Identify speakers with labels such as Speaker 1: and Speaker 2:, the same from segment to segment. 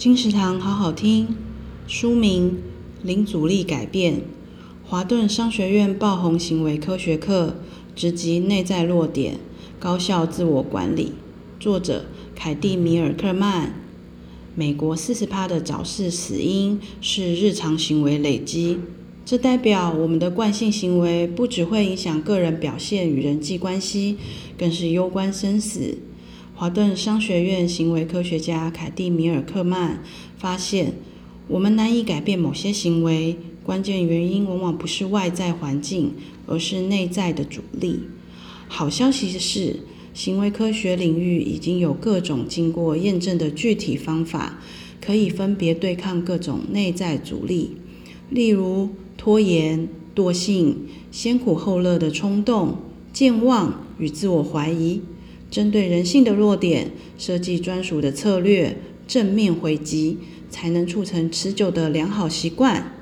Speaker 1: 金石堂好好听，书名《零阻力改变：华顿商学院爆红行为科学课直击内在弱点，高效自我管理》，作者凯蒂·米尔克曼。美国四十趴的早逝死因是日常行为累积，这代表我们的惯性行为不只会影响个人表现与人际关系，更是攸关生死。华顿商学院行为科学家凯蒂·米尔克曼发现，我们难以改变某些行为，关键原因往往不是外在环境，而是内在的阻力。好消息是，行为科学领域已经有各种经过验证的具体方法，可以分别对抗各种内在阻力，例如拖延、惰性、先苦后乐的冲动、健忘与自我怀疑。针对人性的弱点，设计专属的策略，正面回击，才能促成持久的良好习惯。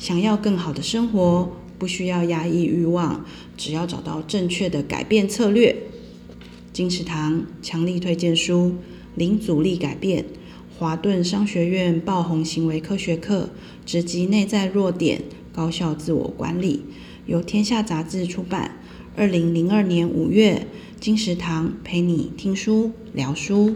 Speaker 1: 想要更好的生活，不需要压抑欲望，只要找到正确的改变策略。金石堂强力推荐书《零阻力改变：华顿商学院爆红行为科学课，直击内在弱点，高效自我管理》，由天下杂志出版。二零零二年五月。金石堂陪你听书聊书。